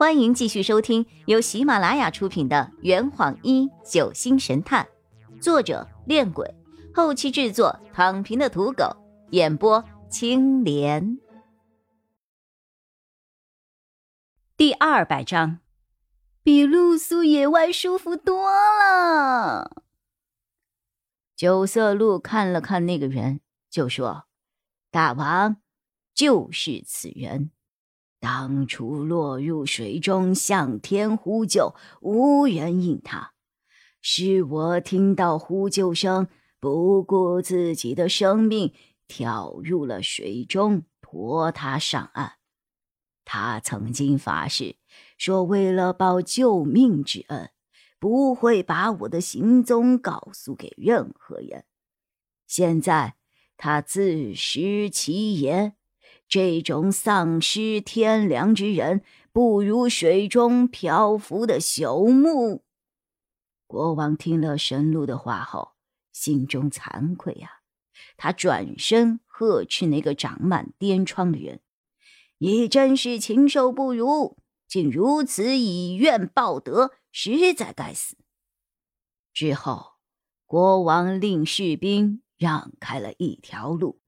欢迎继续收听由喜马拉雅出品的《圆谎一九星神探》，作者：恋鬼，后期制作：躺平的土狗，演播：青莲。第二百章，比露宿野外舒服多了。九色鹿看了看那个人，就说：“大王，就是此人。”当初落入水中，向天呼救，无人应他。是我听到呼救声，不顾自己的生命，跳入了水中，拖他上岸。他曾经发誓，说为了报救命之恩，不会把我的行踪告诉给任何人。现在他自食其言。这种丧失天良之人，不如水中漂浮的朽木。国王听了神鹿的话后，心中惭愧呀。他转身呵斥那个长满颠疮的人：“你真是禽兽不如，竟如此以怨报德，实在该死。”之后，国王令士兵让开了一条路，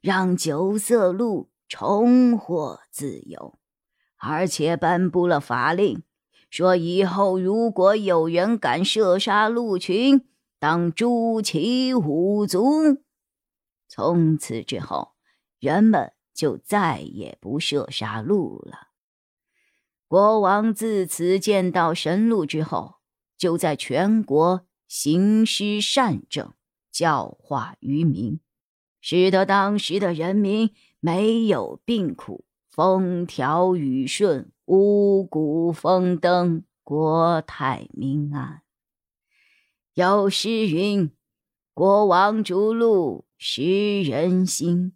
让九色鹿。重获自由，而且颁布了法令，说以后如果有人敢射杀鹿群，当诛其五族。从此之后，人们就再也不射杀鹿了。国王自此见到神鹿之后，就在全国行施善政，教化于民，使得当时的人民。没有病苦，风调雨顺，五谷丰登，国泰民安。有诗云：“国王逐鹿识人心，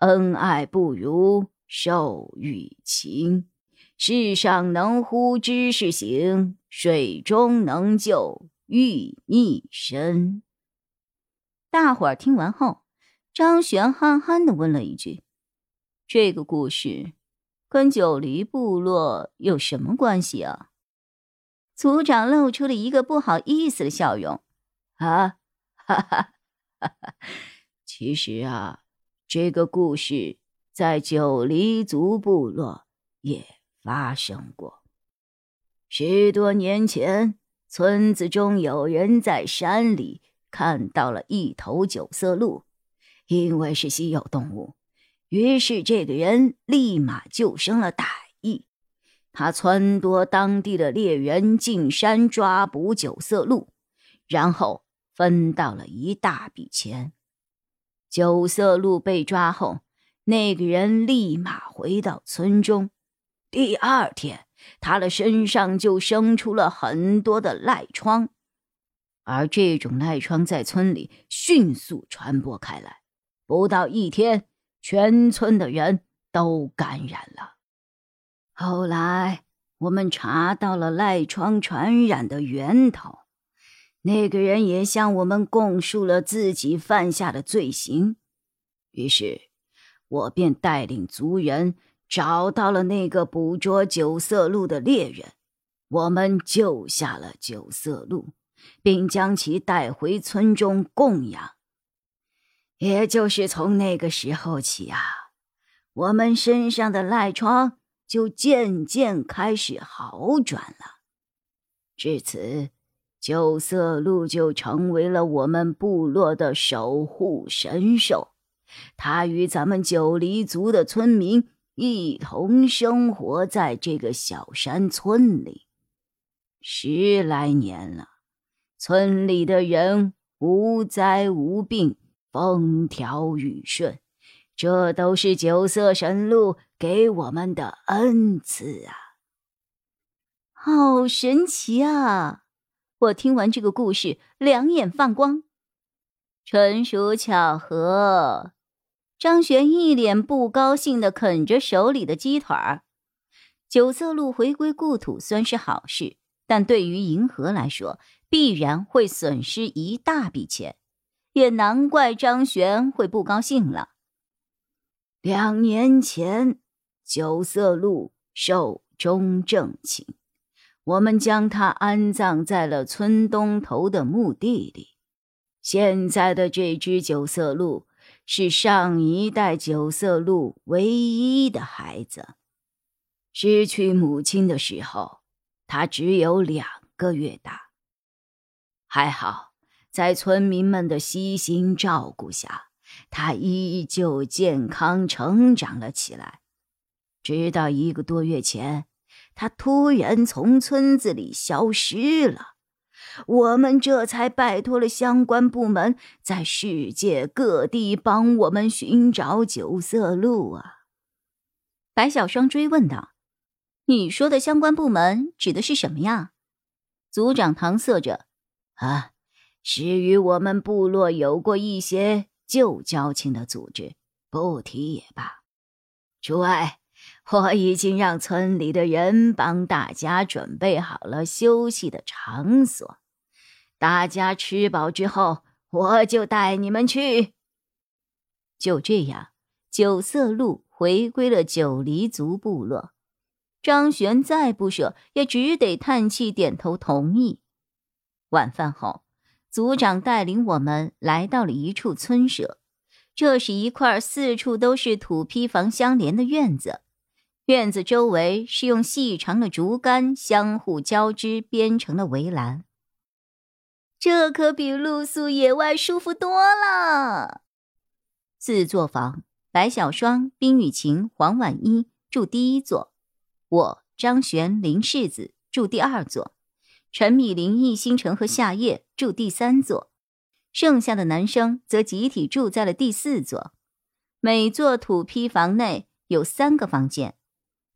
恩爱不如受与情。世上能呼知识行，水中能救欲逆身。”大伙儿听完后，张璇憨憨的问了一句。这个故事跟九黎部落有什么关系啊？族长露出了一个不好意思的笑容。啊，哈哈，哈哈！其实啊，这个故事在九黎族部落也发生过。十多年前，村子中有人在山里看到了一头九色鹿，因为是稀有动物。于是，这个人立马就生了歹意，他撺掇当地的猎人进山抓捕九色鹿，然后分到了一大笔钱。九色鹿被抓后，那个人立马回到村中。第二天，他的身上就生出了很多的赖疮，而这种赖疮在村里迅速传播开来，不到一天。全村的人都感染了。后来，我们查到了赖疮传染的源头，那个人也向我们供述了自己犯下的罪行。于是，我便带领族人找到了那个捕捉九色鹿的猎人，我们救下了九色鹿，并将其带回村中供养。也就是从那个时候起啊，我们身上的赖疮就渐渐开始好转了。至此，九色鹿就成为了我们部落的守护神兽。它与咱们九黎族的村民一同生活在这个小山村里，十来年了，村里的人无灾无病。风调雨顺，这都是九色神鹿给我们的恩赐啊！好神奇啊！我听完这个故事，两眼放光。纯属巧合。张璇一脸不高兴的啃着手里的鸡腿儿。九色鹿回归故土虽是好事，但对于银河来说，必然会损失一大笔钱。也难怪张璇会不高兴了。两年前，九色鹿寿终正寝，我们将他安葬在了村东头的墓地里。现在的这只九色鹿是上一代九色鹿唯一的孩子。失去母亲的时候，它只有两个月大。还好，在村民们的悉心照顾下，他依旧健康成长了起来。直到一个多月前，他突然从村子里消失了，我们这才拜托了相关部门在世界各地帮我们寻找九色鹿啊。白小双追问道：“你说的相关部门指的是什么呀？”族长搪塞着：“啊，是与我们部落有过一些旧交情的组织，不提也罢。诸位。”我已经让村里的人帮大家准备好了休息的场所，大家吃饱之后，我就带你们去。就这样，九色鹿回归了九黎族部落。张玄再不舍，也只得叹气点头同意。晚饭后，族长带领我们来到了一处村舍，这是一块四处都是土坯房相连的院子。院子周围是用细长的竹竿相互交织编成的围栏，这可比露宿野外舒服多了。四座房，白小双、冰雨晴、黄婉一住第一座，我张璇、林世子住第二座，陈米林、易星辰和夏夜住第三座，剩下的男生则集体住在了第四座。每座土坯房内有三个房间。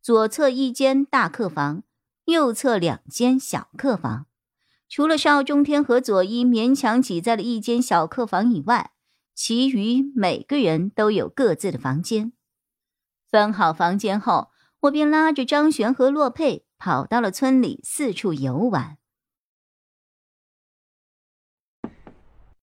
左侧一间大客房，右侧两间小客房。除了邵中天和左一勉强挤在了一间小客房以外，其余每个人都有各自的房间。分好房间后，我便拉着张璇和洛佩跑到了村里四处游玩。